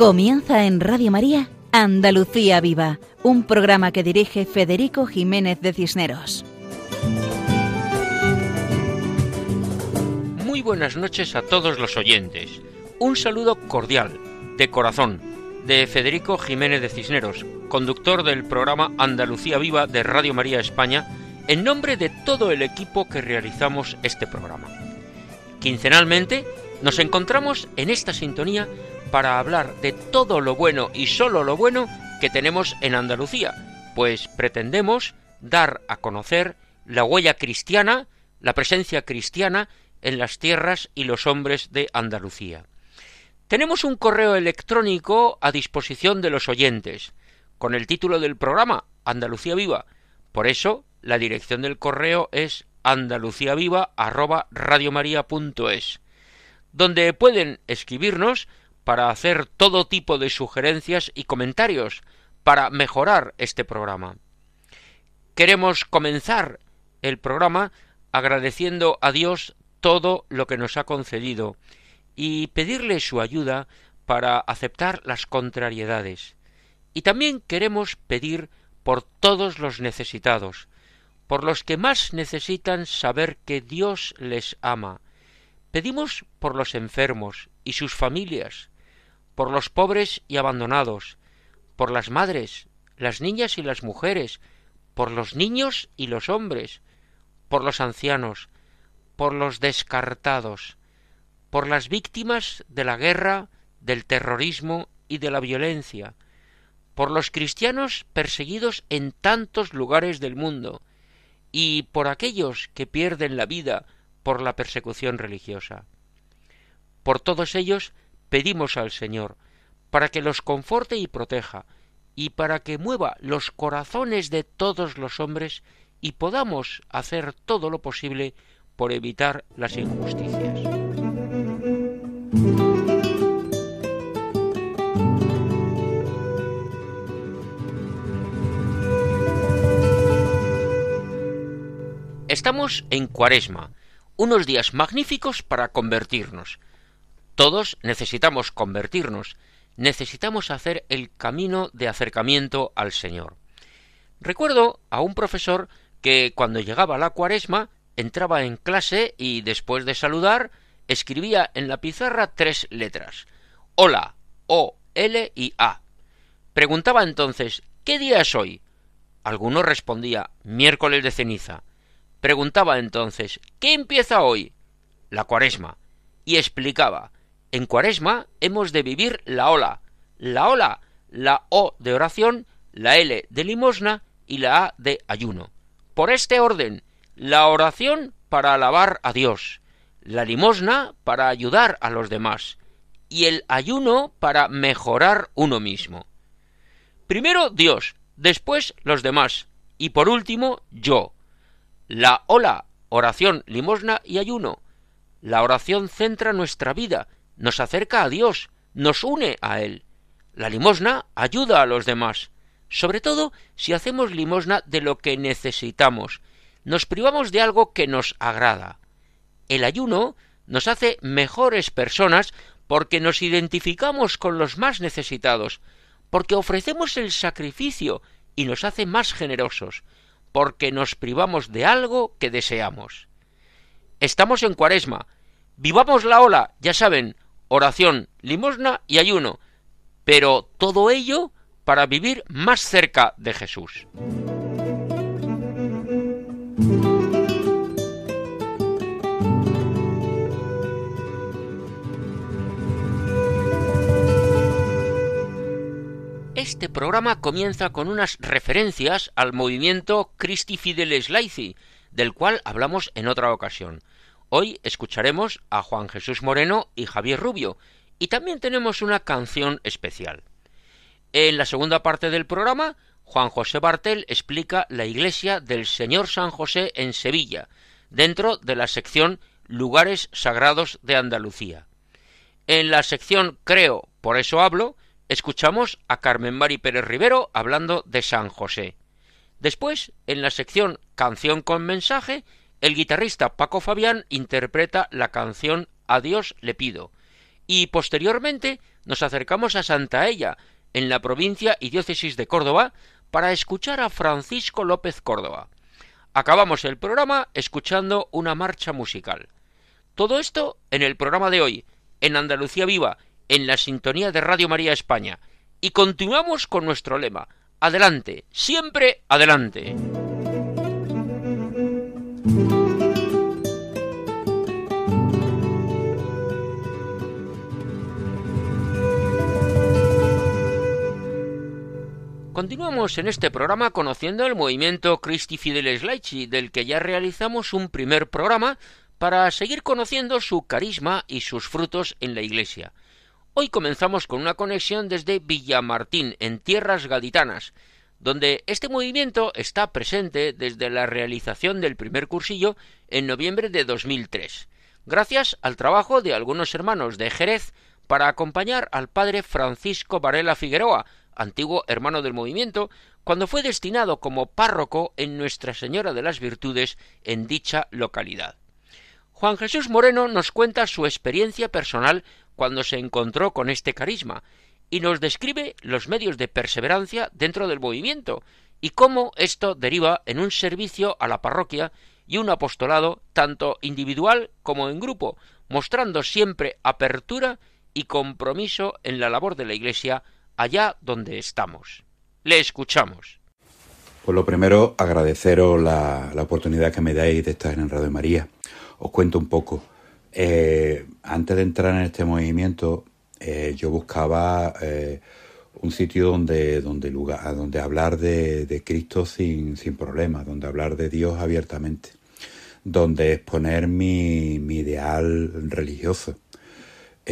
Comienza en Radio María Andalucía Viva, un programa que dirige Federico Jiménez de Cisneros. Muy buenas noches a todos los oyentes. Un saludo cordial, de corazón, de Federico Jiménez de Cisneros, conductor del programa Andalucía Viva de Radio María España, en nombre de todo el equipo que realizamos este programa. Quincenalmente nos encontramos en esta sintonía para hablar de todo lo bueno y solo lo bueno que tenemos en Andalucía, pues pretendemos dar a conocer la huella cristiana, la presencia cristiana en las tierras y los hombres de Andalucía. Tenemos un correo electrónico a disposición de los oyentes, con el título del programa Andalucía Viva. Por eso, la dirección del correo es andaluciaviva@radiomaria.es, donde pueden escribirnos para hacer todo tipo de sugerencias y comentarios para mejorar este programa. Queremos comenzar el programa agradeciendo a Dios todo lo que nos ha concedido y pedirle su ayuda para aceptar las contrariedades. Y también queremos pedir por todos los necesitados, por los que más necesitan saber que Dios les ama. Pedimos por los enfermos y sus familias, por los pobres y abandonados, por las madres, las niñas y las mujeres, por los niños y los hombres, por los ancianos, por los descartados, por las víctimas de la guerra, del terrorismo y de la violencia, por los cristianos perseguidos en tantos lugares del mundo, y por aquellos que pierden la vida por la persecución religiosa. Por todos ellos pedimos al Señor, para que los conforte y proteja, y para que mueva los corazones de todos los hombres y podamos hacer todo lo posible por evitar las injusticias. Estamos en Cuaresma, unos días magníficos para convertirnos, todos necesitamos convertirnos, necesitamos hacer el camino de acercamiento al Señor. Recuerdo a un profesor que cuando llegaba la cuaresma entraba en clase y después de saludar escribía en la pizarra tres letras Hola, O, L y A. Preguntaba entonces ¿Qué día es hoy? Alguno respondía miércoles de ceniza. Preguntaba entonces ¿Qué empieza hoy? La cuaresma. Y explicaba en cuaresma hemos de vivir la ola. La ola, la O de oración, la L de limosna y la A de ayuno. Por este orden, la oración para alabar a Dios, la limosna para ayudar a los demás y el ayuno para mejorar uno mismo. Primero Dios, después los demás y por último yo. La ola, oración, limosna y ayuno. La oración centra nuestra vida nos acerca a Dios, nos une a Él. La limosna ayuda a los demás, sobre todo si hacemos limosna de lo que necesitamos, nos privamos de algo que nos agrada. El ayuno nos hace mejores personas porque nos identificamos con los más necesitados, porque ofrecemos el sacrificio y nos hace más generosos, porque nos privamos de algo que deseamos. Estamos en cuaresma. Vivamos la ola, ya saben, oración, limosna y ayuno, pero todo ello para vivir más cerca de Jesús. Este programa comienza con unas referencias al movimiento Christi Fideles Laici, del cual hablamos en otra ocasión. Hoy escucharemos a Juan Jesús Moreno y Javier Rubio, y también tenemos una canción especial. En la segunda parte del programa, Juan José Bartel explica la iglesia del Señor San José en Sevilla, dentro de la sección Lugares Sagrados de Andalucía. En la sección Creo, por eso hablo, escuchamos a Carmen Mari Pérez Rivero hablando de San José. Después, en la sección Canción con mensaje, el guitarrista Paco Fabián interpreta la canción A Dios le pido, y posteriormente nos acercamos a Santa Ella, en la provincia y diócesis de Córdoba, para escuchar a Francisco López Córdoba. Acabamos el programa escuchando una marcha musical. Todo esto en el programa de hoy, en Andalucía Viva, en la sintonía de Radio María España. Y continuamos con nuestro lema. Adelante, siempre adelante. Continuamos en este programa conociendo el movimiento Christi Fideles Laici, del que ya realizamos un primer programa para seguir conociendo su carisma y sus frutos en la Iglesia. Hoy comenzamos con una conexión desde Villamartín, en tierras gaditanas, donde este movimiento está presente desde la realización del primer cursillo en noviembre de 2003, gracias al trabajo de algunos hermanos de Jerez para acompañar al padre Francisco Varela Figueroa, antiguo hermano del movimiento, cuando fue destinado como párroco en Nuestra Señora de las Virtudes en dicha localidad. Juan Jesús Moreno nos cuenta su experiencia personal cuando se encontró con este carisma y nos describe los medios de perseverancia dentro del movimiento y cómo esto deriva en un servicio a la parroquia y un apostolado tanto individual como en grupo, mostrando siempre apertura y compromiso en la labor de la Iglesia allá donde estamos. Le escuchamos. Pues lo primero, agradeceros la, oportunidad que me dais de estar en Radio María. Os cuento un poco. Eh, antes de entrar en este movimiento, eh, yo buscaba eh, un sitio donde, donde, lugar, donde hablar de, Cristo sin, sin problemas, donde hablar de Dios abiertamente, donde exponer mi, mi ideal religioso.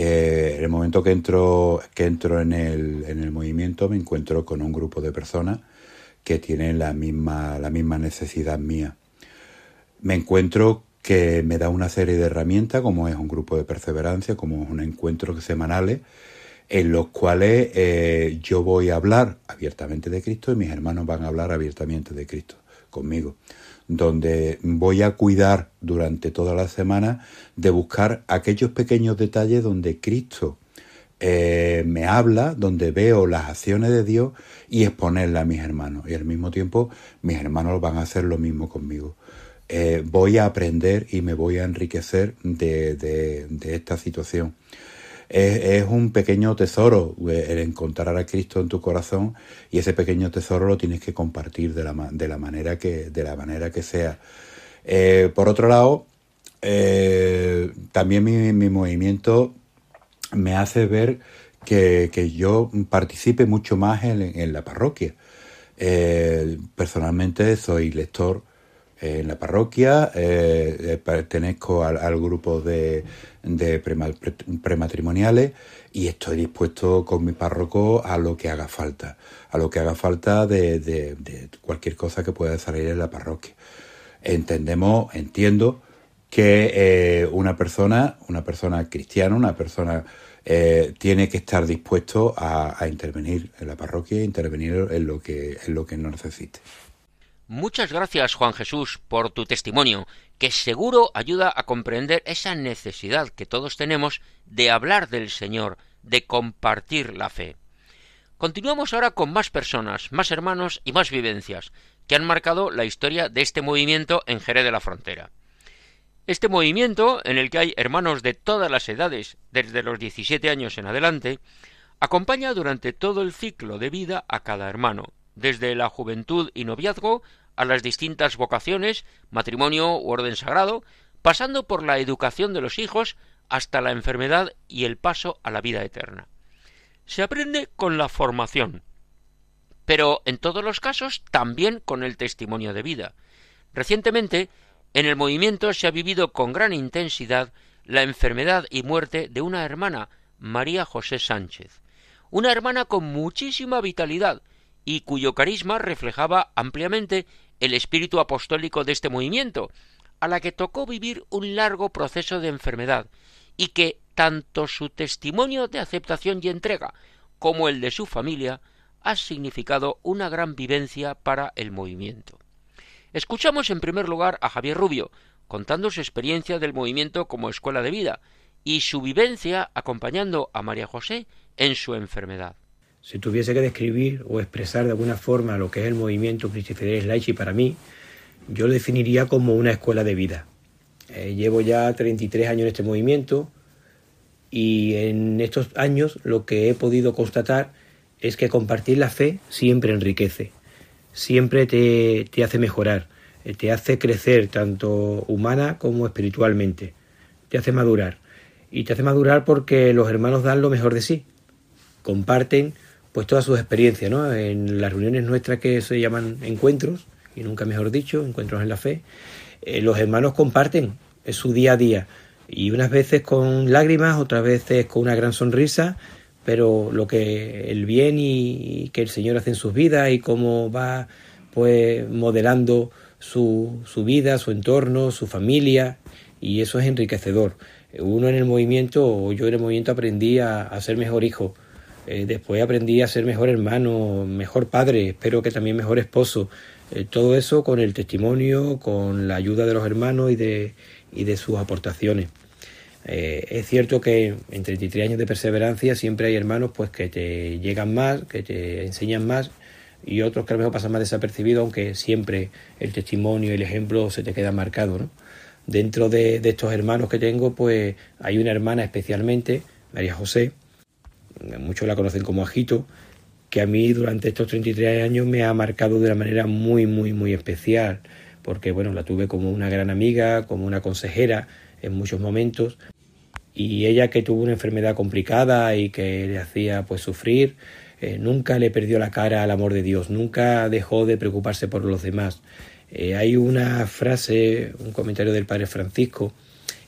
Eh, en el momento que entro, que entro en, el, en el movimiento me encuentro con un grupo de personas que tienen la misma, la misma necesidad mía. Me encuentro que me da una serie de herramientas, como es un grupo de perseverancia, como es un encuentro semanales, en los cuales eh, yo voy a hablar abiertamente de Cristo y mis hermanos van a hablar abiertamente de Cristo conmigo donde voy a cuidar durante toda la semana de buscar aquellos pequeños detalles donde Cristo eh, me habla, donde veo las acciones de Dios y exponerlas a mis hermanos. Y al mismo tiempo mis hermanos van a hacer lo mismo conmigo. Eh, voy a aprender y me voy a enriquecer de, de esta situación es, un pequeño tesoro eh, el encontrar a Cristo en tu corazón y ese pequeño tesoro lo tienes que compartir de la, de la, manera, que, de la manera que sea. Eh, por otro lado, eh, también mi, movimiento me hace ver que, yo participe mucho más en, la parroquia. personalmente soy lector en la parroquia, pertenezco al grupo de, de prematrimoniales y estoy dispuesto con mi párroco a lo que haga falta, a lo que haga falta de, cualquier cosa que pueda salir en la parroquia. Entendemos, entiendo que eh, una persona, una persona cristiana, una persona eh, tiene que estar dispuesto a, a, intervenir en la parroquia intervenir en lo que, en lo que no necesite. Muchas gracias, Juan Jesús, por tu testimonio, que seguro ayuda a comprender esa necesidad que todos tenemos de hablar del Señor, de compartir la fe. Continuamos ahora con más personas, más hermanos y más vivencias, que han marcado la historia de este movimiento en Jerez de la Frontera. Este movimiento, en el que hay hermanos de todas las edades, desde los 17 años en adelante, acompaña durante todo el ciclo de vida a cada hermano, desde la juventud y noviazgo a las distintas vocaciones, matrimonio u orden sagrado, pasando por la educación de los hijos hasta la enfermedad y el paso a la vida eterna. Se aprende con la formación, pero en todos los casos también con el testimonio de vida. Recientemente, en el movimiento se ha vivido con gran intensidad la enfermedad y muerte de una hermana, María José Sánchez, una hermana con muchísima vitalidad, y cuyo carisma reflejaba ampliamente el espíritu apostólico de este movimiento, a la que tocó vivir un largo proceso de enfermedad, y que tanto su testimonio de aceptación y entrega como el de su familia ha significado una gran vivencia para el movimiento. Escuchamos en primer lugar a Javier Rubio, contando su experiencia del movimiento como escuela de vida, y su vivencia acompañando a María José en su enfermedad. Si tuviese que describir o expresar de alguna forma lo que es el movimiento Cristi Fidelis Laici para mí, yo lo definiría como una escuela de vida. Eh, llevo ya 33 años en este movimiento y en estos años lo que he podido constatar es que compartir la fe siempre enriquece, siempre te, te hace mejorar, eh, te hace crecer tanto humana como espiritualmente, te hace madurar. Y te hace madurar porque los hermanos dan lo mejor de sí, comparten pues todas sus experiencias, ¿no? En las reuniones nuestras que se llaman encuentros, y nunca mejor dicho, encuentros en la fe, eh, los hermanos comparten, es su día a día, y unas veces con lágrimas, otras veces con una gran sonrisa, pero lo que el bien y, que el Señor hace en sus vidas y cómo va pues modelando su, su vida, su entorno, su familia, y eso es enriquecedor. Uno en el movimiento, o yo en el movimiento aprendí a, a ser mejor hijo, eh, después aprendí a ser mejor hermano, mejor padre, espero que también mejor esposo. Eh, todo eso con el testimonio, con la ayuda de los hermanos y de, y de sus aportaciones. Eh, es cierto que en 33 años de perseverancia siempre hay hermanos pues que te llegan más, que te enseñan más y otros que a lo mejor pasan más desapercibidos, aunque siempre el testimonio y el ejemplo se te queda marcado. ¿no? Dentro de, de estos hermanos que tengo, pues hay una hermana especialmente, María José, muchos la conocen como Ajito, que a mí durante estos 33 años me ha marcado de una manera muy, muy, muy especial, porque bueno, la tuve como una gran amiga, como una consejera en muchos momentos, y ella que tuvo una enfermedad complicada y que le hacía pues sufrir, eh, nunca le perdió la cara al amor de Dios, nunca dejó de preocuparse por los demás. Eh, hay una frase, un comentario del Padre Francisco,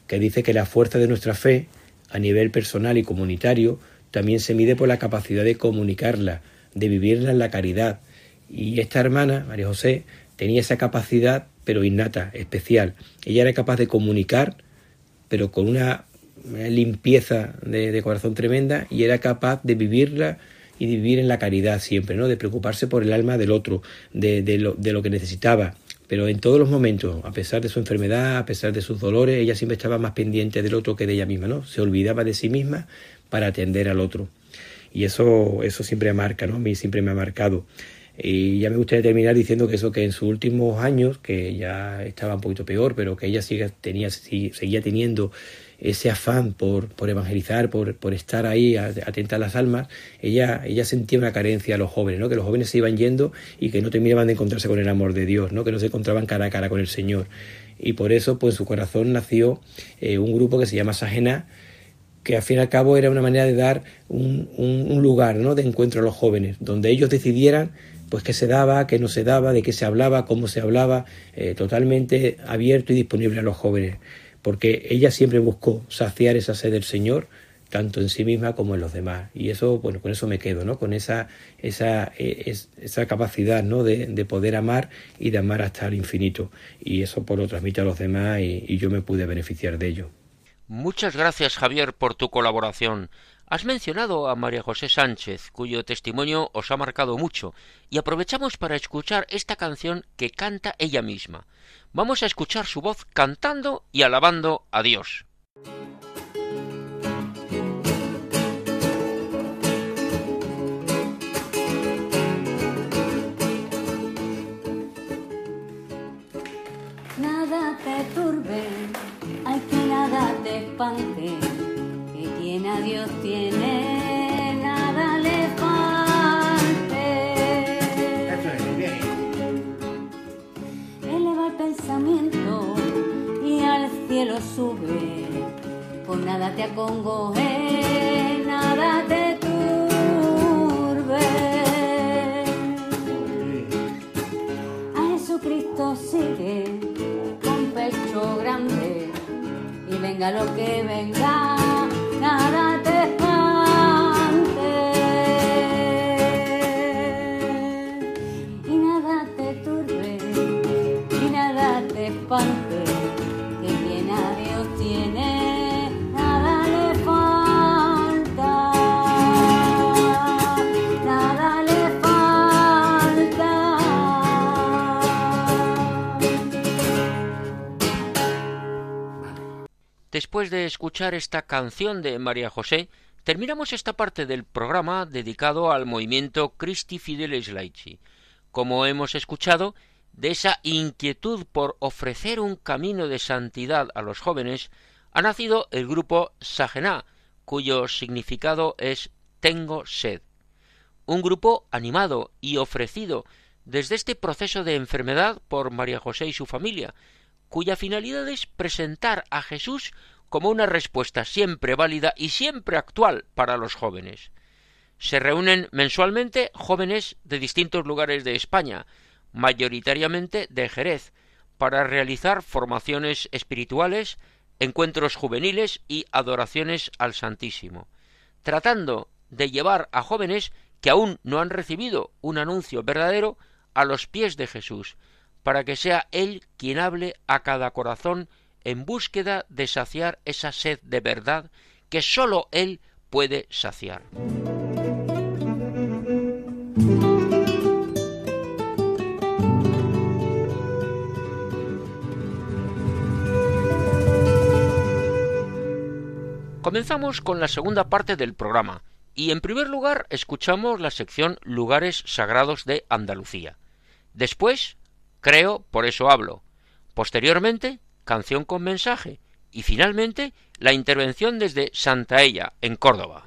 que dice que la fuerza de nuestra fe, a nivel personal y comunitario, también se mide por la capacidad de comunicarla, de vivirla en la caridad. Y esta hermana, María José, tenía esa capacidad, pero innata, especial. Ella era capaz de comunicar, pero con una, limpieza de, corazón tremenda, y era capaz de vivirla y de vivir en la caridad siempre, ¿no? De preocuparse por el alma del otro, de, de, lo, de lo que necesitaba. Pero en todos los momentos, a pesar de su enfermedad, a pesar de sus dolores, ella siempre estaba más pendiente del otro que de ella misma, ¿no? Se olvidaba de sí misma para atender al otro. Y eso, eso siempre marca, ¿no? A mí siempre me ha marcado. Y ya me gustaría terminar diciendo que eso que en sus últimos años, que ya estaba un poquito peor, pero que ella sigue, tenía, seguía teniendo ese afán por, por evangelizar, por, por, estar ahí atenta a las almas, ella, ella sentía una carencia a los jóvenes, ¿no? que los jóvenes se iban yendo y que no terminaban de encontrarse con el amor de Dios, ¿no? que no se encontraban cara a cara con el Señor. Y por eso, pues en su corazón nació eh, un grupo que se llama Sajena, que al fin y al cabo era una manera de dar un, lugar ¿no? de encuentro a los jóvenes, donde ellos decidieran pues qué se daba, qué no se daba, de qué se hablaba, cómo se hablaba, eh, totalmente abierto y disponible a los jóvenes, porque ella siempre buscó saciar esa sed del Señor, tanto en sí misma como en los demás. Y eso, bueno, con eso me quedo, ¿no? Con esa, esa, e, esa capacidad, ¿no? De, de, poder amar y de amar hasta el infinito. Y eso pues lo transmite a los demás y yo me pude beneficiar de ello. Muchas gracias, Javier, por tu colaboración. Has mencionado a María José Sánchez, cuyo testimonio os ha marcado mucho, y aprovechamos para escuchar esta canción que canta ella misma. Vamos a escuchar su voz cantando y alabando a Dios. Nada te turbe nada te espante, que quien a Dios tiene, nada le falte. Eleva el pensamiento y al cielo sube, con nada te acongoje, nada te turbe. A Jesucristo sigue con pecho grande venga lo que venga, Después de escuchar esta canción de María José, terminamos esta parte del programa dedicado al movimiento Christi Fideles Laici. Como hemos escuchado, de esa inquietud por ofrecer un camino de santidad a los jóvenes, ha nacido el grupo Sagená, cuyo significado es Tengo sed. Un grupo animado y ofrecido desde este proceso de enfermedad por María José y su familia, cuya finalidad es presentar a Jesús como una respuesta siempre válida y siempre actual para los jóvenes. Se reúnen mensualmente jóvenes de distintos lugares de España, mayoritariamente de Jerez, para realizar formaciones espirituales, encuentros juveniles y adoraciones al Santísimo, tratando de llevar a jóvenes que aún no han recibido un anuncio verdadero a los pies de Jesús, para que sea Él quien hable a cada corazón en búsqueda de saciar esa sed de verdad que sólo Él puede saciar. Comenzamos con la segunda parte del programa y en primer lugar escuchamos la sección Lugares Sagrados de Andalucía. Después, creo, por eso hablo. Posteriormente, canción con mensaje y finalmente la intervención desde Santa Ella, en Córdoba.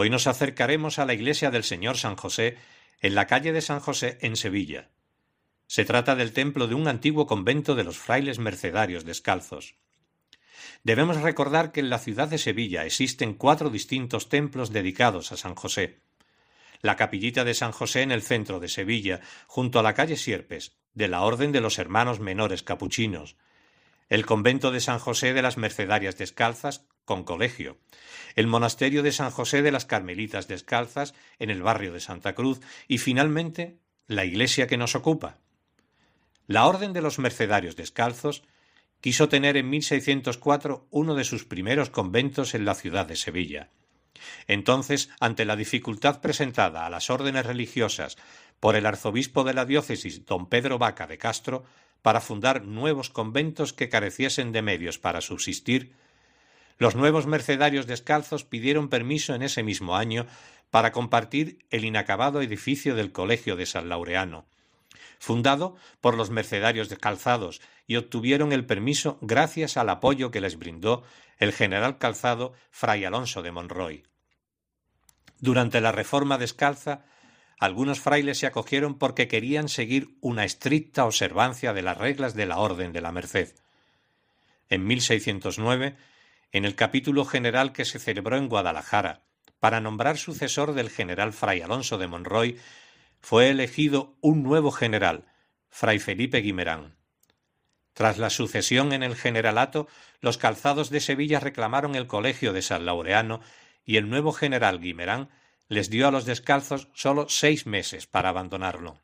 Hoy nos acercaremos a la iglesia del Señor San José en la calle de San José en Sevilla. Se trata del templo de un antiguo convento de los frailes mercedarios descalzos. Debemos recordar que en la ciudad de Sevilla existen cuatro distintos templos dedicados a San José. La capillita de San José en el centro de Sevilla, junto a la calle Sierpes, de la Orden de los Hermanos Menores Capuchinos, el convento de San José de las Mercedarias Descalzas, con colegio, el monasterio de San José de las Carmelitas Descalzas, en el barrio de Santa Cruz, y finalmente la iglesia que nos ocupa. La Orden de los Mercedarios Descalzos quiso tener en 1604 uno de sus primeros conventos en la ciudad de Sevilla. Entonces, ante la dificultad presentada a las órdenes religiosas por el arzobispo de la diócesis, don Pedro Vaca de Castro, para fundar nuevos conventos que careciesen de medios para subsistir, los nuevos mercedarios descalzos pidieron permiso en ese mismo año para compartir el inacabado edificio del Colegio de San Laureano, fundado por los mercedarios descalzados, y obtuvieron el permiso gracias al apoyo que les brindó el general calzado Fray Alonso de Monroy. Durante la Reforma descalza, algunos frailes se acogieron porque querían seguir una estricta observancia de las reglas de la Orden de la Merced. En 1609 en el capítulo general que se celebró en Guadalajara, para nombrar sucesor del general Fray Alonso de Monroy, fue elegido un nuevo general, Fray Felipe Guimerán. Tras la sucesión en el generalato, los calzados de Sevilla reclamaron el colegio de San Laureano y el nuevo general Guimerán les dio a los descalzos solo seis meses para abandonarlo.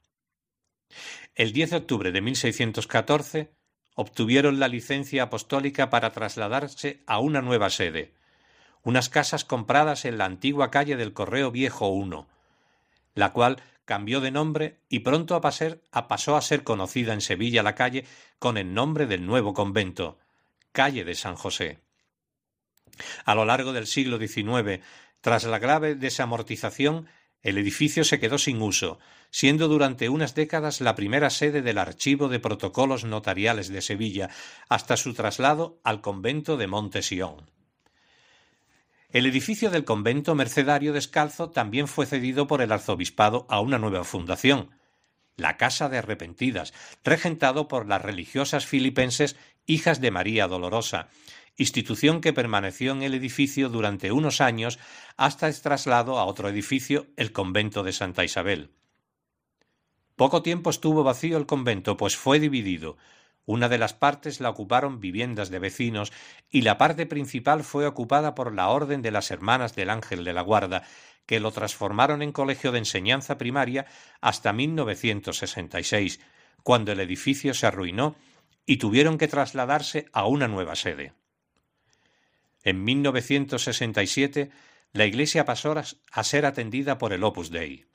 El 10 de octubre de 1614, obtuvieron la licencia apostólica para trasladarse a una nueva sede, unas casas compradas en la antigua calle del Correo Viejo I, la cual cambió de nombre y pronto pasó a ser conocida en Sevilla la calle con el nombre del nuevo convento, calle de San José. A lo largo del siglo XIX, tras la grave desamortización, el edificio se quedó sin uso, siendo durante unas décadas la primera sede del Archivo de Protocolos Notariales de Sevilla, hasta su traslado al convento de Monte El edificio del convento mercedario descalzo también fue cedido por el arzobispado a una nueva fundación, la Casa de Arrepentidas, regentado por las religiosas filipenses Hijas de María Dolorosa, institución que permaneció en el edificio durante unos años hasta el traslado a otro edificio, el convento de Santa Isabel. Poco tiempo estuvo vacío el convento, pues fue dividido. Una de las partes la ocuparon viviendas de vecinos y la parte principal fue ocupada por la Orden de las Hermanas del Ángel de la Guarda, que lo transformaron en colegio de enseñanza primaria hasta 1966, cuando el edificio se arruinó y tuvieron que trasladarse a una nueva sede. En 1967, la iglesia pasó a ser atendida por el Opus Dei.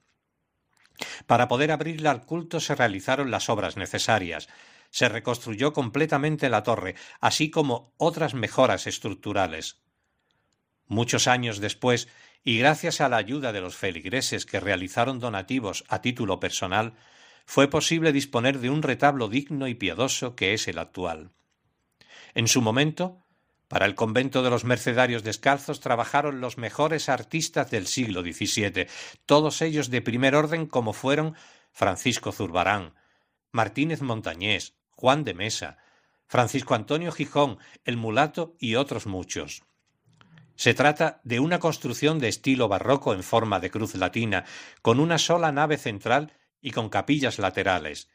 Para poder abrirla al culto se realizaron las obras necesarias, se reconstruyó completamente la torre, así como otras mejoras estructurales. Muchos años después, y gracias a la ayuda de los feligreses que realizaron donativos a título personal, fue posible disponer de un retablo digno y piadoso que es el actual. En su momento, para el convento de los Mercedarios Descalzos trabajaron los mejores artistas del siglo XVII, todos ellos de primer orden como fueron Francisco Zurbarán, Martínez Montañés, Juan de Mesa, Francisco Antonio Gijón, el mulato y otros muchos. Se trata de una construcción de estilo barroco en forma de cruz latina, con una sola nave central y con capillas laterales.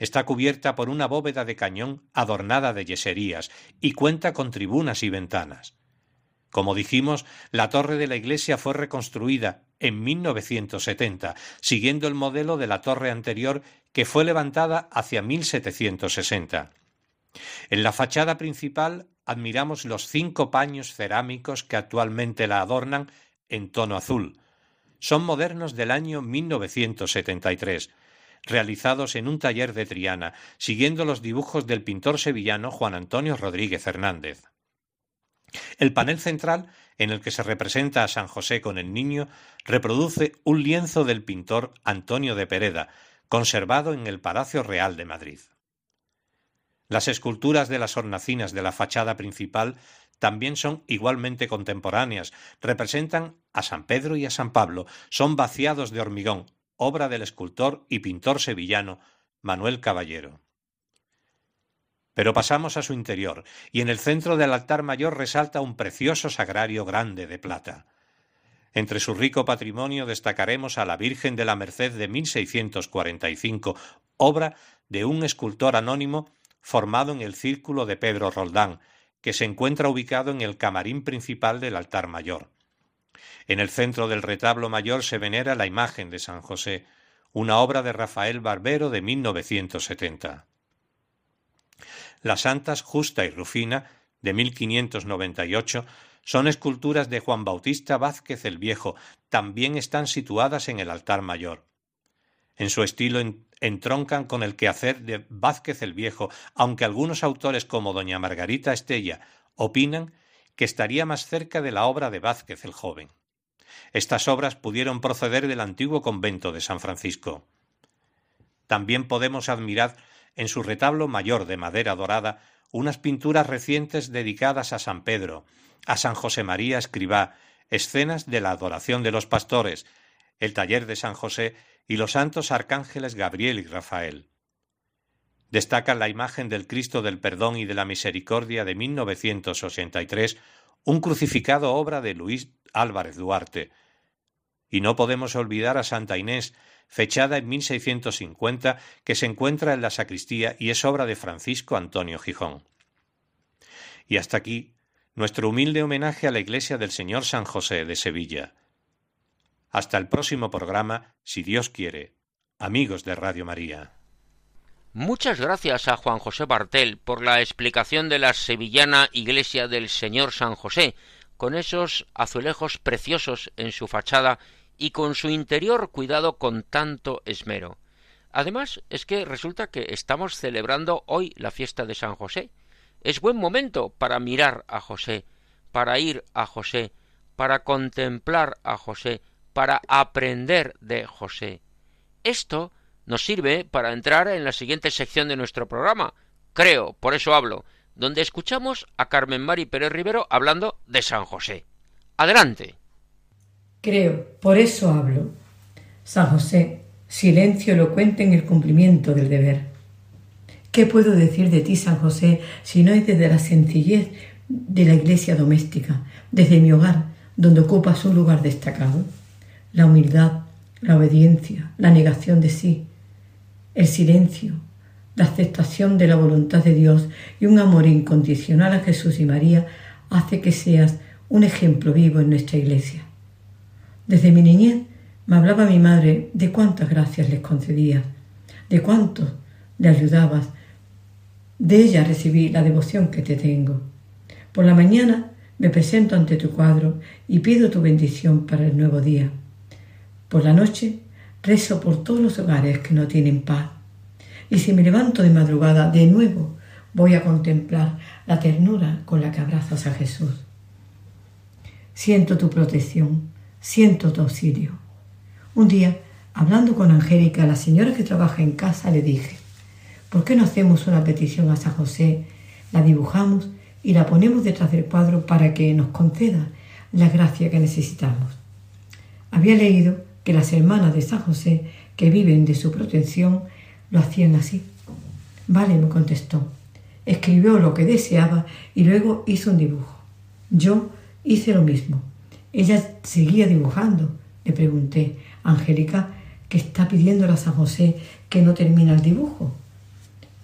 Está cubierta por una bóveda de cañón adornada de yeserías y cuenta con tribunas y ventanas. Como dijimos, la torre de la iglesia fue reconstruida en 1970, siguiendo el modelo de la torre anterior que fue levantada hacia 1760. En la fachada principal admiramos los cinco paños cerámicos que actualmente la adornan en tono azul. Son modernos del año 1973, realizados en un taller de Triana, siguiendo los dibujos del pintor sevillano Juan Antonio Rodríguez Hernández. El panel central, en el que se representa a San José con el niño, reproduce un lienzo del pintor Antonio de Pereda, conservado en el Palacio Real de Madrid. Las esculturas de las hornacinas de la fachada principal también son igualmente contemporáneas, representan a San Pedro y a San Pablo, son vaciados de hormigón, obra del escultor y pintor sevillano Manuel Caballero. Pero pasamos a su interior, y en el centro del altar mayor resalta un precioso sagrario grande de plata. Entre su rico patrimonio destacaremos a la Virgen de la Merced de 1645, obra de un escultor anónimo formado en el círculo de Pedro Roldán, que se encuentra ubicado en el camarín principal del altar mayor. En el centro del retablo mayor se venera la imagen de San José, una obra de Rafael Barbero de 1970. Las santas Justa y Rufina, de 1598, son esculturas de Juan Bautista Vázquez el Viejo, también están situadas en el altar mayor. En su estilo entroncan con el quehacer de Vázquez el Viejo, aunque algunos autores como doña Margarita Estella opinan que estaría más cerca de la obra de Vázquez el Joven. Estas obras pudieron proceder del antiguo convento de San Francisco. También podemos admirar en su retablo mayor de madera dorada unas pinturas recientes dedicadas a San Pedro, a San José María Escribá, escenas de la adoración de los pastores, el taller de San José y los santos arcángeles Gabriel y Rafael. Destaca la imagen del Cristo del Perdón y de la Misericordia de 1983, un crucificado obra de Luis Álvarez Duarte. Y no podemos olvidar a Santa Inés, fechada en 1650, que se encuentra en la sacristía y es obra de Francisco Antonio Gijón. Y hasta aquí nuestro humilde homenaje a la iglesia del Señor San José de Sevilla. Hasta el próximo programa, si Dios quiere. Amigos de Radio María. Muchas gracias a Juan José Bartel por la explicación de la sevillana Iglesia del Señor San José, con esos azulejos preciosos en su fachada y con su interior cuidado con tanto esmero. Además, es que resulta que estamos celebrando hoy la fiesta de San José. Es buen momento para mirar a José, para ir a José, para contemplar a José, para aprender de José. Esto nos sirve para entrar en la siguiente sección de nuestro programa, creo, por eso hablo, donde escuchamos a Carmen Mari Pérez Rivero hablando de San José. Adelante. Creo, por eso hablo. San José, silencio elocuente en el cumplimiento del deber. ¿Qué puedo decir de ti, San José, si no es desde la sencillez de la iglesia doméstica, desde mi hogar, donde ocupas un lugar destacado? La humildad, la obediencia, la negación de sí, el silencio, la aceptación de la voluntad de Dios y un amor incondicional a Jesús y María hace que seas un ejemplo vivo en nuestra iglesia. Desde mi niñez me hablaba mi madre de cuántas gracias les concedías, de cuánto le ayudabas. De ella recibí la devoción que te tengo. Por la mañana me presento ante tu cuadro y pido tu bendición para el nuevo día. Por la noche rezo por todos los hogares que no tienen paz. Y si me levanto de madrugada, de nuevo voy a contemplar la ternura con la que abrazas a Jesús. Siento tu protección, siento tu auxilio. Un día, hablando con Angélica, la señora que trabaja en casa, le dije, ¿por qué no hacemos una petición a San José, la dibujamos y la ponemos detrás del cuadro para que nos conceda la gracia que necesitamos? Había leído que las hermanas de San José, que viven de su protección, lo hacían así. Vale, me contestó. Escribió lo que deseaba y luego hizo un dibujo. Yo hice lo mismo. Ella seguía dibujando. Le pregunté, Angélica, ¿qué está pidiéndole a San José que no termina el dibujo?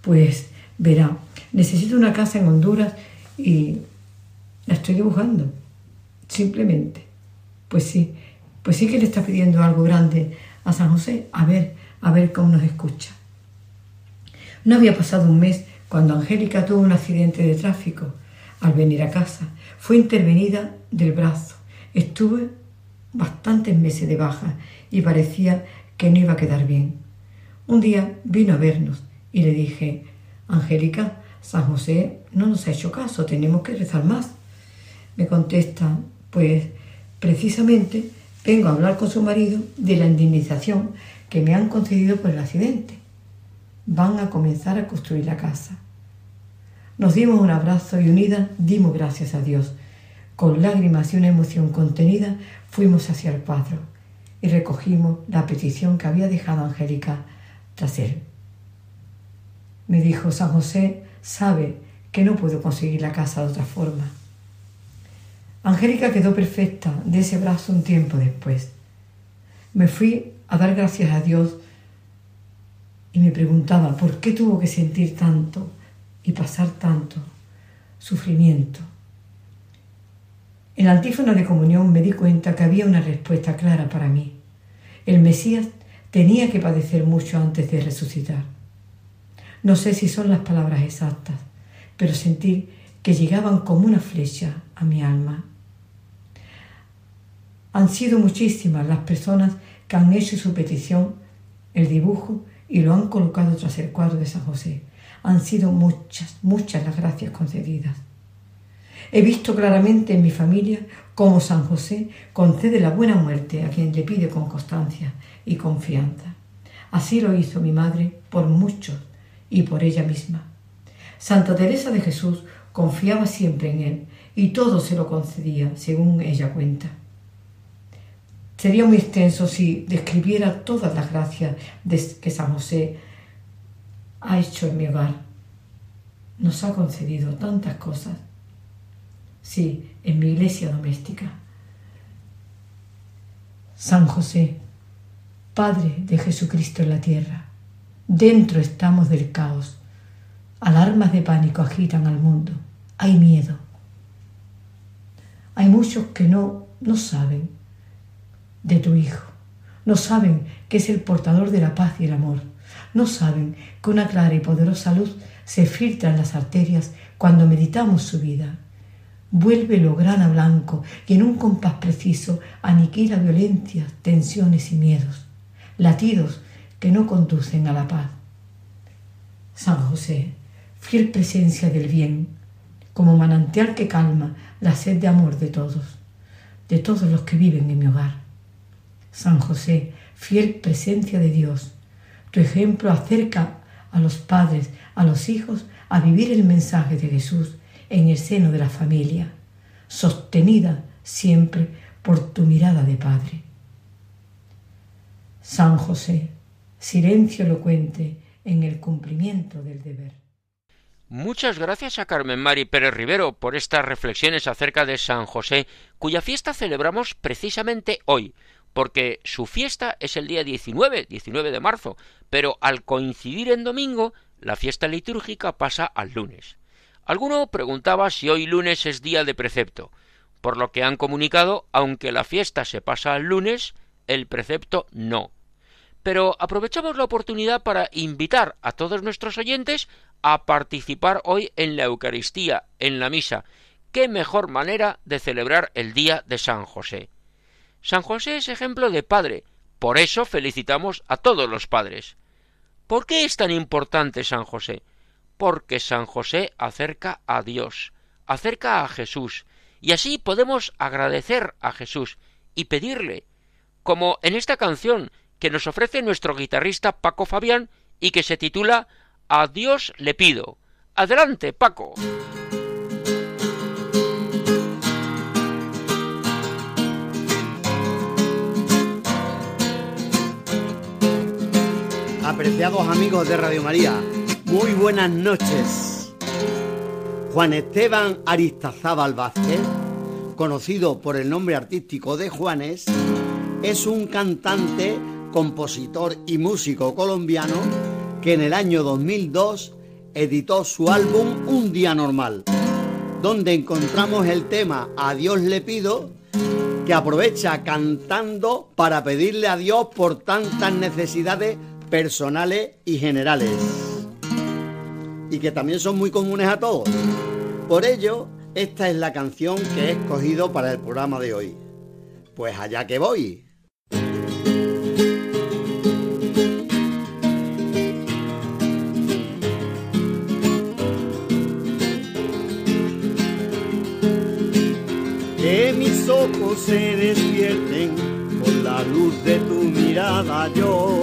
Pues verá, necesito una casa en Honduras y la estoy dibujando. Simplemente. Pues sí, pues sí que le está pidiendo algo grande a San José. A ver, a ver cómo nos escucha. No había pasado un mes cuando Angélica tuvo un accidente de tráfico. Al venir a casa, fue intervenida del brazo. Estuve bastantes meses de baja y parecía que no iba a quedar bien. Un día vino a vernos y le dije, Angélica, San José no nos ha hecho caso, tenemos que rezar más. Me contesta, pues precisamente vengo a hablar con su marido de la indemnización que me han concedido por el accidente. Van a comenzar a construir la casa. Nos dimos un abrazo y unidas dimos gracias a Dios. Con lágrimas y una emoción contenida fuimos hacia el cuadro y recogimos la petición que había dejado Angélica tras él. Me dijo, San José sabe que no puedo conseguir la casa de otra forma. Angélica quedó perfecta de ese brazo un tiempo después. Me fui a dar gracias a Dios y me preguntaba por qué tuvo que sentir tanto y pasar tanto sufrimiento. En la antífona de comunión me di cuenta que había una respuesta clara para mí. El Mesías tenía que padecer mucho antes de resucitar. No sé si son las palabras exactas, pero sentí que llegaban como una flecha a mi alma. Han sido muchísimas las personas que han hecho su petición, el dibujo, y lo han colocado tras el cuadro de San José. Han sido muchas, muchas las gracias concedidas. He visto claramente en mi familia cómo San José concede la buena muerte a quien le pide con constancia y confianza. Así lo hizo mi madre por muchos y por ella misma. Santa Teresa de Jesús confiaba siempre en él y todo se lo concedía, según ella cuenta. Sería muy extenso si describiera todas las gracias que San José ha hecho en mi hogar. Nos ha concedido tantas cosas. Sí, en mi iglesia doméstica. San José, Padre de Jesucristo en la tierra, dentro estamos del caos. Alarmas de pánico agitan al mundo. Hay miedo. Hay muchos que no, no saben de tu Hijo. No saben que es el portador de la paz y el amor. No saben que una clara y poderosa luz se filtra en las arterias cuando meditamos su vida. Vuélvelo grana blanco y en un compás preciso aniquila violencias, tensiones y miedos, latidos que no conducen a la paz. San José, fiel presencia del bien, como manantial que calma la sed de amor de todos, de todos los que viven en mi hogar. San José, fiel presencia de Dios, tu ejemplo acerca a los padres, a los hijos, a vivir el mensaje de Jesús en el seno de la familia, sostenida siempre por tu mirada de Padre. San José, silencio elocuente en el cumplimiento del deber. Muchas gracias a Carmen Mari Pérez Rivero por estas reflexiones acerca de San José, cuya fiesta celebramos precisamente hoy, porque su fiesta es el día 19, 19 de marzo, pero al coincidir en domingo, la fiesta litúrgica pasa al lunes. Alguno preguntaba si hoy lunes es día de precepto, por lo que han comunicado, aunque la fiesta se pasa al lunes, el precepto no. Pero aprovechamos la oportunidad para invitar a todos nuestros oyentes a participar hoy en la Eucaristía, en la misa. ¿Qué mejor manera de celebrar el día de San José? San José es ejemplo de padre, por eso felicitamos a todos los padres. ¿Por qué es tan importante San José? Porque San José acerca a Dios, acerca a Jesús, y así podemos agradecer a Jesús y pedirle, como en esta canción que nos ofrece nuestro guitarrista Paco Fabián y que se titula a Dios le pido. Adelante, Paco. Apreciados amigos de Radio María, muy buenas noches. Juan Esteban Aristazábal Vázquez, conocido por el nombre artístico de Juanes, es un cantante, compositor y músico colombiano que en el año 2002 editó su álbum Un Día Normal, donde encontramos el tema A Dios le pido, que aprovecha cantando para pedirle a Dios por tantas necesidades personales y generales, y que también son muy comunes a todos. Por ello, esta es la canción que he escogido para el programa de hoy. Pues allá que voy. ojos se despierten con la luz de tu mirada yo.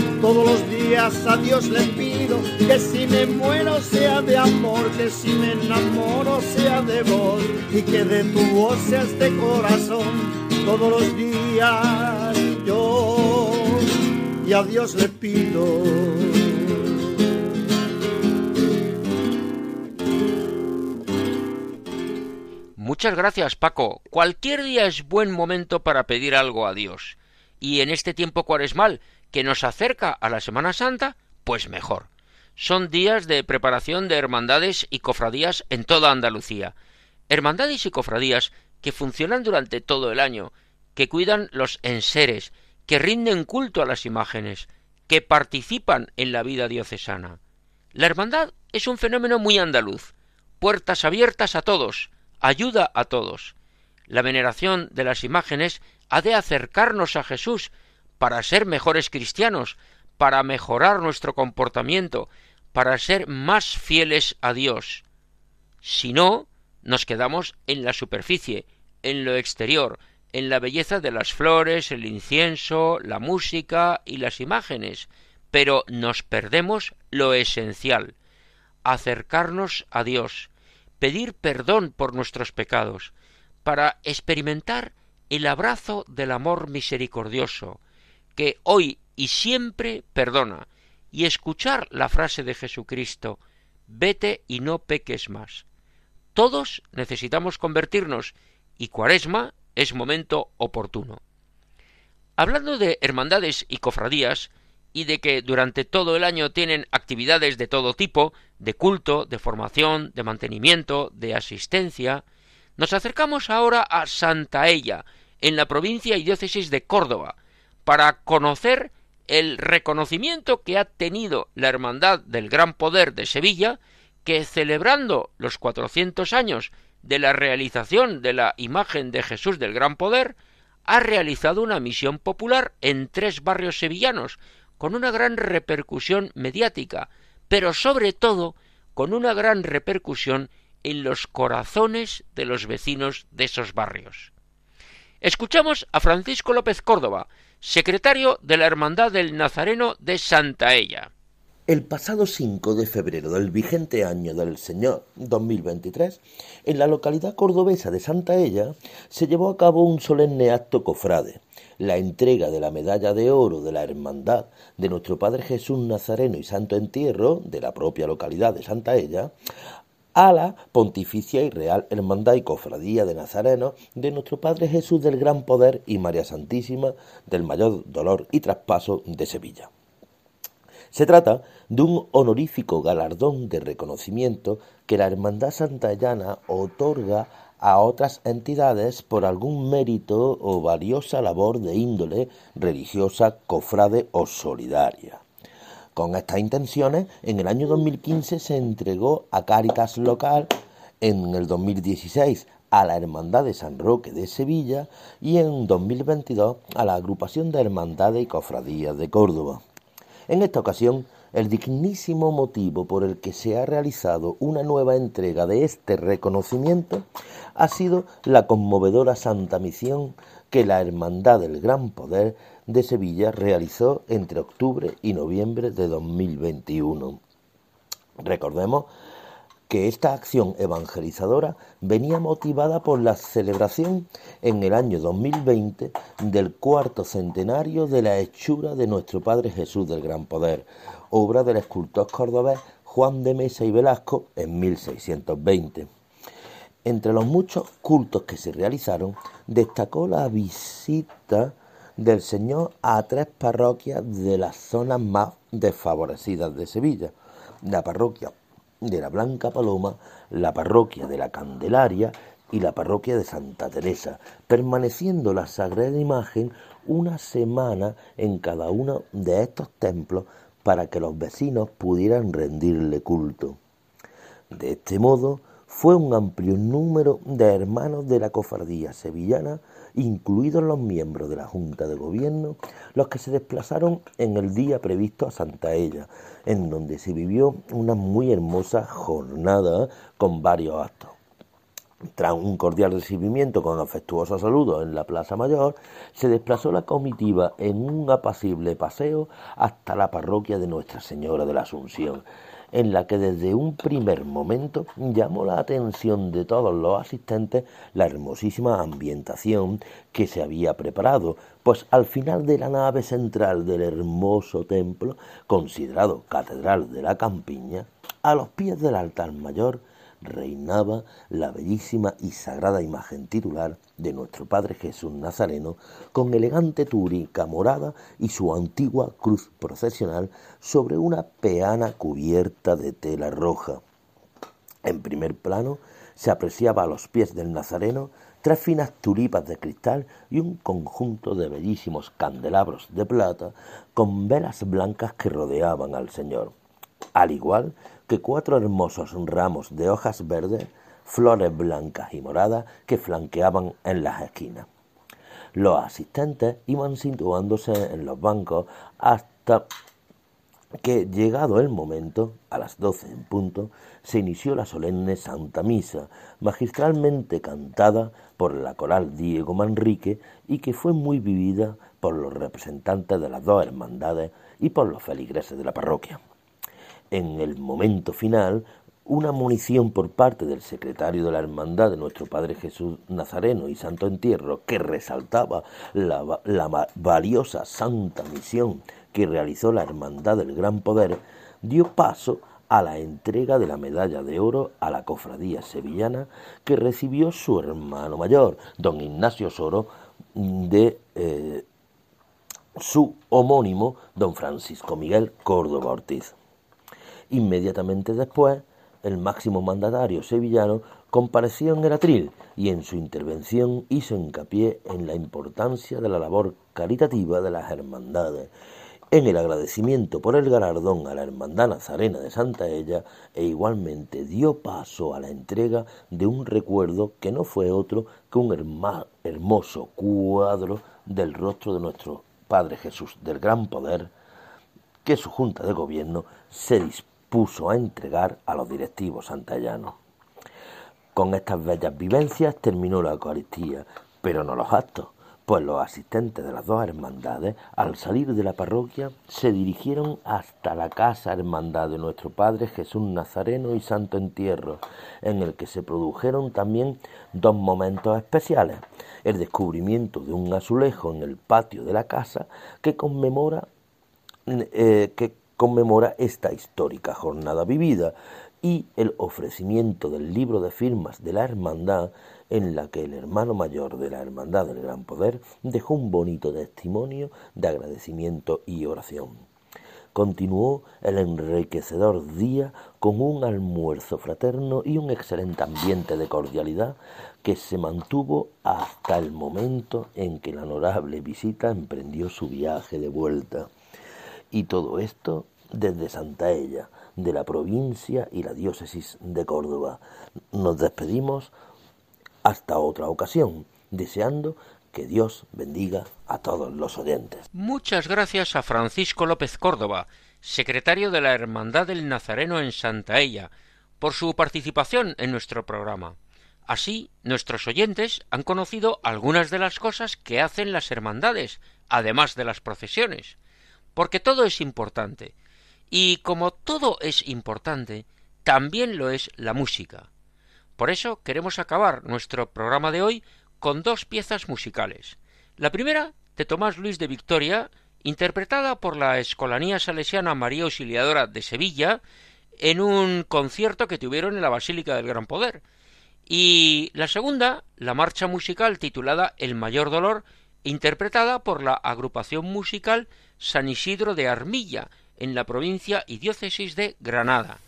Todos los días a Dios le pido que si me muero sea de amor, que si me enamoro sea de vos y que de tu voz sea este corazón. Todos los días yo y a Dios le pido. Muchas gracias, Paco. Cualquier día es buen momento para pedir algo a Dios. Y en este tiempo cuaresmal, que nos acerca a la Semana Santa, pues mejor. Son días de preparación de hermandades y cofradías en toda Andalucía. Hermandades y cofradías que funcionan durante todo el año, que cuidan los enseres, que rinden culto a las imágenes, que participan en la vida diocesana. La hermandad es un fenómeno muy andaluz, puertas abiertas a todos, ayuda a todos. La veneración de las imágenes ha de acercarnos a Jesús para ser mejores cristianos, para mejorar nuestro comportamiento, para ser más fieles a Dios. Si no, nos quedamos en la superficie, en lo exterior, en la belleza de las flores, el incienso, la música y las imágenes, pero nos perdemos lo esencial, acercarnos a Dios, pedir perdón por nuestros pecados, para experimentar el abrazo del amor misericordioso, que hoy y siempre perdona, y escuchar la frase de Jesucristo, vete y no peques más. Todos necesitamos convertirnos, y Cuaresma es momento oportuno. Hablando de hermandades y cofradías, y de que durante todo el año tienen actividades de todo tipo, de culto, de formación, de mantenimiento, de asistencia, nos acercamos ahora a Santa Ella, en la provincia y diócesis de Córdoba, para conocer el reconocimiento que ha tenido la Hermandad del Gran Poder de Sevilla, que celebrando los cuatrocientos años de la realización de la imagen de Jesús del Gran Poder, ha realizado una misión popular en tres barrios sevillanos, con una gran repercusión mediática, pero sobre todo con una gran repercusión en los corazones de los vecinos de esos barrios. Escuchamos a Francisco López Córdoba, secretario de la Hermandad del Nazareno de Santa Ella. El pasado 5 de febrero del vigente año del Señor 2023, en la localidad cordobesa de Santa Ella se llevó a cabo un solemne acto cofrade, la entrega de la medalla de oro de la Hermandad de nuestro Padre Jesús Nazareno y Santo Entierro de la propia localidad de Santa Ella a la Pontificia y Real Hermandad y Cofradía de Nazareno de nuestro Padre Jesús del Gran Poder y María Santísima del Mayor Dolor y Traspaso de Sevilla. Se trata de un honorífico galardón de reconocimiento que la Hermandad Santayana otorga a otras entidades por algún mérito o valiosa labor de índole religiosa, cofrade o solidaria. Con estas intenciones, en el año 2015 se entregó a Cáritas Local, en el 2016 a la Hermandad de San Roque de Sevilla y en 2022 a la Agrupación de Hermandades y Cofradías de Córdoba. En esta ocasión, el dignísimo motivo por el que se ha realizado una nueva entrega de este reconocimiento ha sido la conmovedora Santa Misión que la Hermandad del Gran Poder de Sevilla realizó entre octubre y noviembre de 2021. Recordemos que esta acción evangelizadora venía motivada por la celebración en el año 2020 del cuarto centenario de la hechura de nuestro Padre Jesús del Gran Poder, obra del escultor cordobés Juan de Mesa y Velasco en 1620. Entre los muchos cultos que se realizaron, destacó la visita del Señor a tres parroquias de las zonas más desfavorecidas de Sevilla. La parroquia de la Blanca Paloma, la parroquia de la Candelaria y la parroquia de Santa Teresa, permaneciendo la Sagrada Imagen una semana en cada uno de estos templos para que los vecinos pudieran rendirle culto. De este modo, fue un amplio número de hermanos de la cofradía sevillana incluidos los miembros de la Junta de Gobierno, los que se desplazaron en el día previsto a Santa Ella, en donde se vivió una muy hermosa jornada con varios actos. Tras un cordial recibimiento con afectuoso saludo en la Plaza Mayor, se desplazó la comitiva en un apacible paseo hasta la parroquia de Nuestra Señora de la Asunción, en la que desde un primer momento llamó la atención de todos los asistentes la hermosísima ambientación que se había preparado, pues al final de la nave central del hermoso templo, considerado Catedral de la Campiña, a los pies del altar mayor, reinaba la bellísima y sagrada imagen titular de nuestro Padre Jesús Nazareno, con elegante túnica morada y su antigua cruz procesional sobre una peana cubierta de tela roja. En primer plano se apreciaba a los pies del Nazareno tres finas tulipas de cristal y un conjunto de bellísimos candelabros de plata con velas blancas que rodeaban al Señor, al igual que cuatro hermosos ramos de hojas verdes, flores blancas y moradas que flanqueaban en las esquinas. Los asistentes iban situándose en los bancos hasta que, llegado el momento, a las doce en punto, se inició la solemne Santa Misa, magistralmente cantada por la coral Diego Manrique y que fue muy vivida por los representantes de las dos hermandades y por los feligreses de la parroquia. En el momento final una munición por parte del secretario de la Hermandad de nuestro Padre Jesús Nazareno y Santo Entierro que resaltaba la, valiosa santa misión que realizó la Hermandad del Gran Poder, dio paso a la entrega de la medalla de oro a la cofradía sevillana que recibió su hermano mayor, don Ignacio Soro, de eh, su homónimo, don Francisco Miguel Córdoba Ortiz. Inmediatamente después, el máximo mandatario sevillano compareció en el atril y en su intervención hizo hincapié en la importancia de la labor caritativa de las hermandades. En el agradecimiento por el galardón a la Hermandad Nazarena de Santa Ella e igualmente dio paso a la entrega de un recuerdo que no fue otro que un hermoso cuadro del rostro de nuestro Padre Jesús del Gran Poder que su Junta de Gobierno se dispuso a entregar a los directivos santallanos. Con estas bellas vivencias terminó la Eucaristía, pero no los actos pues los asistentes de las dos hermandades, al salir de la parroquia, se dirigieron hasta la casa hermandad de nuestro Padre Jesús Nazareno y Santo Entierro, en el que se produjeron también dos momentos especiales. El descubrimiento de un azulejo en el patio de la casa que conmemora, eh, que conmemora esta histórica jornada vivida y el ofrecimiento del libro de firmas de la hermandad en la que el hermano mayor de la Hermandad del Gran Poder dejó un bonito testimonio de agradecimiento y oración. Continuó el enriquecedor día con un almuerzo fraterno y un excelente ambiente de cordialidad que se mantuvo hasta el momento en que la honorable visita emprendió su viaje de vuelta. Y todo esto desde Santa Ella, de la provincia y la diócesis de Córdoba. Nos despedimos hasta otra ocasión, deseando que Dios bendiga a todos los oyentes. Muchas gracias a Francisco López Córdoba, secretario de la Hermandad del Nazareno en Santa Ella, por su participación en nuestro programa. Así, nuestros oyentes han conocido algunas de las cosas que hacen las hermandades, además de las procesiones, porque todo es importante, y como todo es importante, también lo es la música. Por eso queremos acabar nuestro programa de hoy con dos piezas musicales. La primera, de Tomás Luis de Victoria, interpretada por la Escolanía Salesiana María Auxiliadora de Sevilla, en un concierto que tuvieron en la Basílica del Gran Poder. Y la segunda, la marcha musical titulada El Mayor Dolor, interpretada por la agrupación musical San Isidro de Armilla, en la provincia y diócesis de Granada.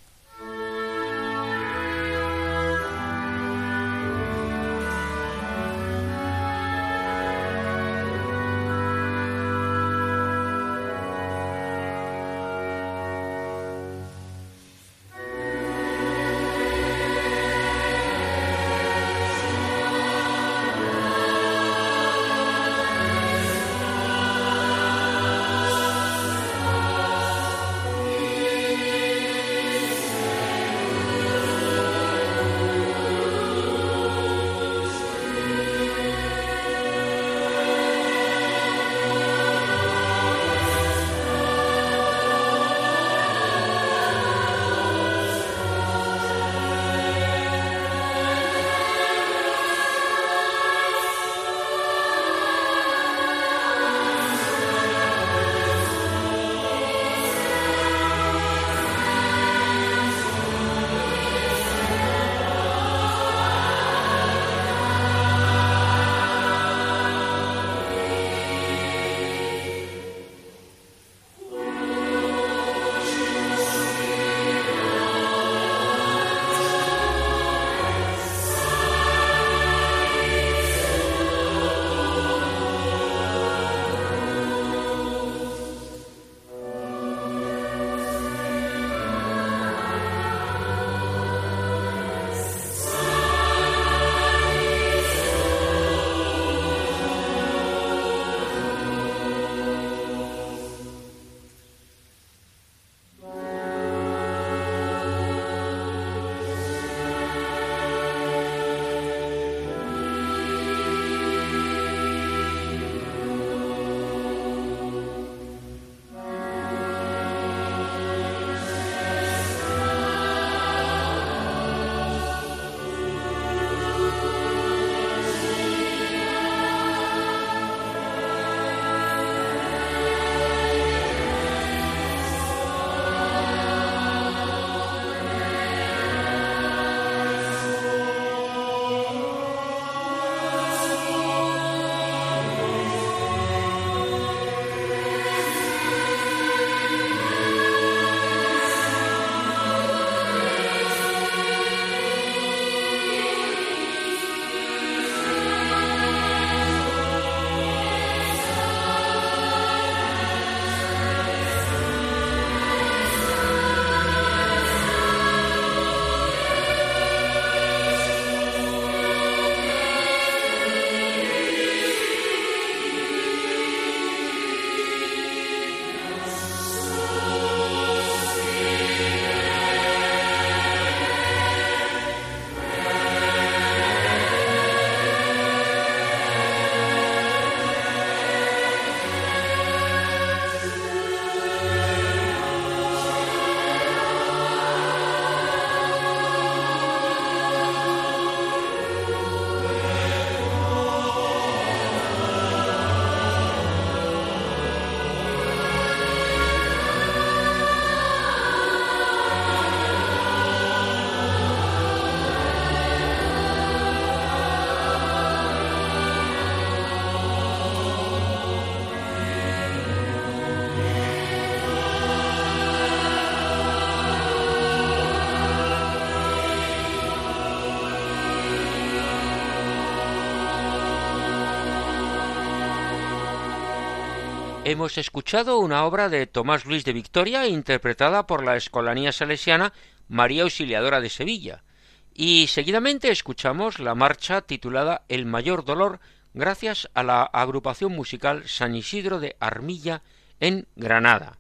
Hemos escuchado una obra de Tomás Luis de Victoria interpretada por la escolanía salesiana María Auxiliadora de Sevilla. Y seguidamente escuchamos la marcha titulada El mayor dolor gracias a la agrupación musical San Isidro de Armilla en Granada.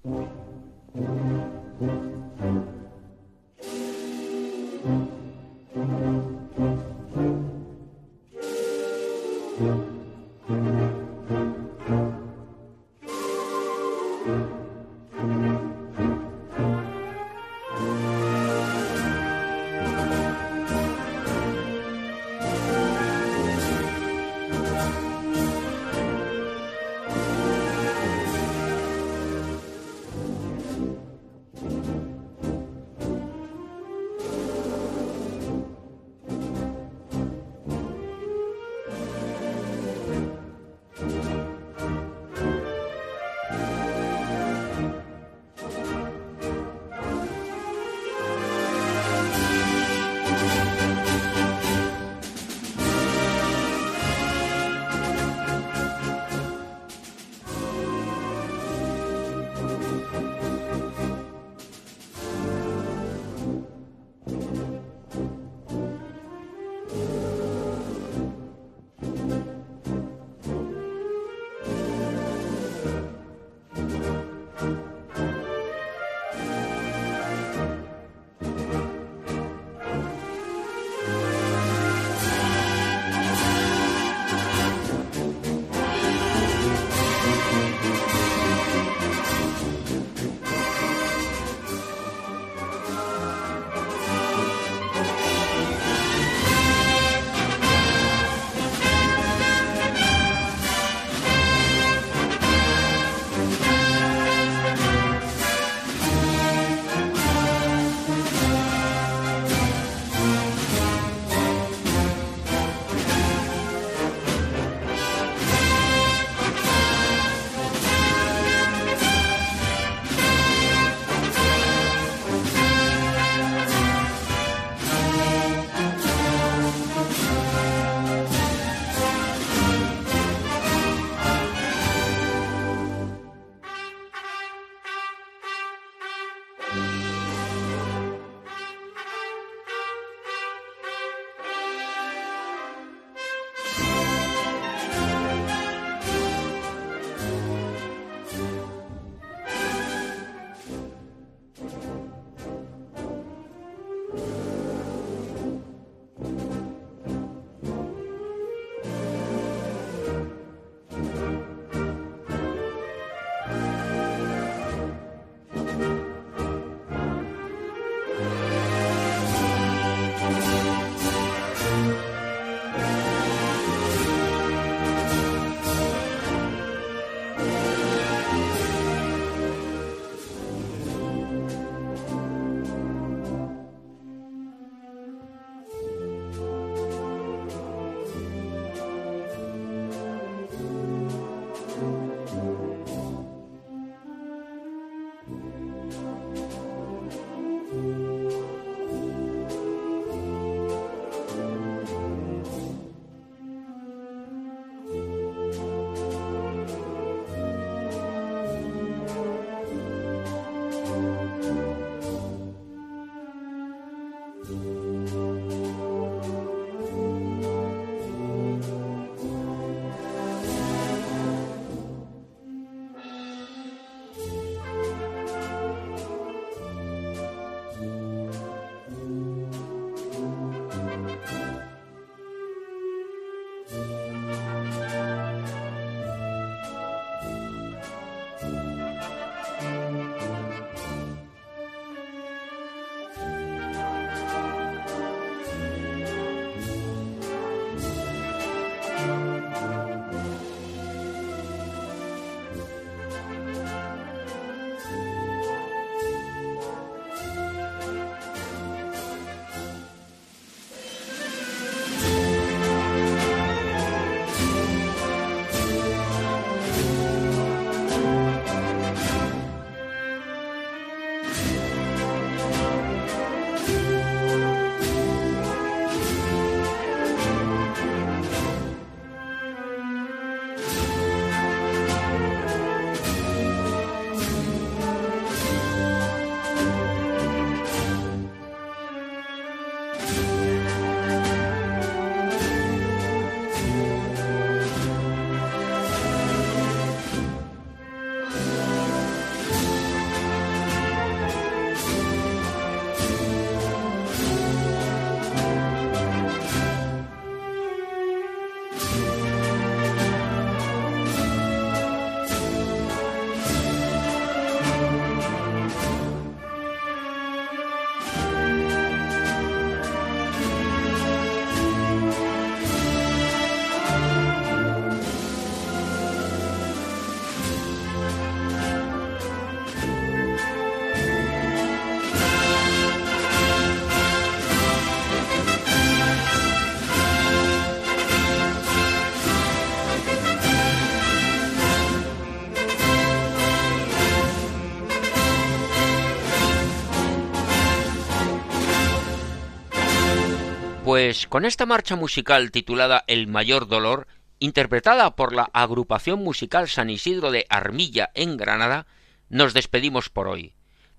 Pues con esta marcha musical titulada El mayor dolor, interpretada por la agrupación musical San Isidro de Armilla en Granada, nos despedimos por hoy.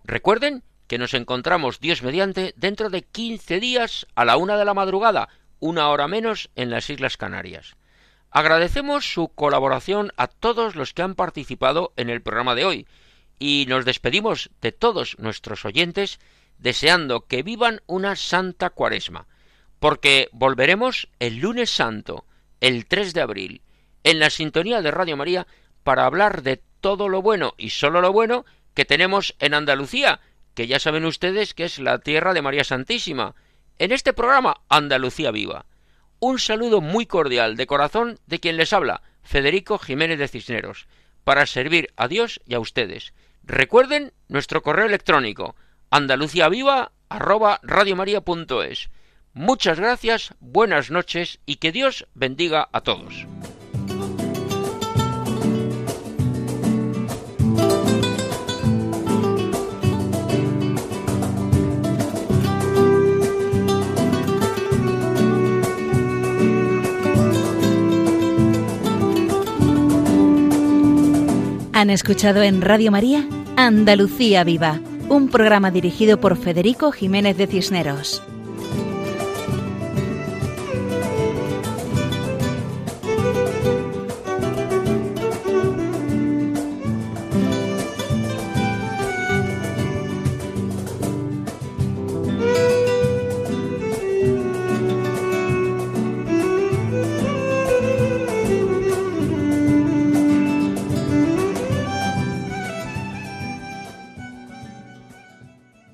Recuerden que nos encontramos Dios mediante dentro de 15 días a la una de la madrugada, una hora menos en las Islas Canarias. Agradecemos su colaboración a todos los que han participado en el programa de hoy y nos despedimos de todos nuestros oyentes deseando que vivan una santa cuaresma, porque volveremos el lunes santo, el 3 de abril, en la sintonía de Radio María para hablar de todo lo bueno y solo lo bueno que tenemos en Andalucía, que ya saben ustedes que es la tierra de María Santísima, en este programa Andalucía Viva. Un saludo muy cordial de corazón de quien les habla, Federico Jiménez de Cisneros, para servir a Dios y a ustedes. Recuerden nuestro correo electrónico andaluciaviva@radiomaria.es. Muchas gracias, buenas noches y que Dios bendiga a todos. Han escuchado en Radio María Andalucía Viva, un programa dirigido por Federico Jiménez de Cisneros.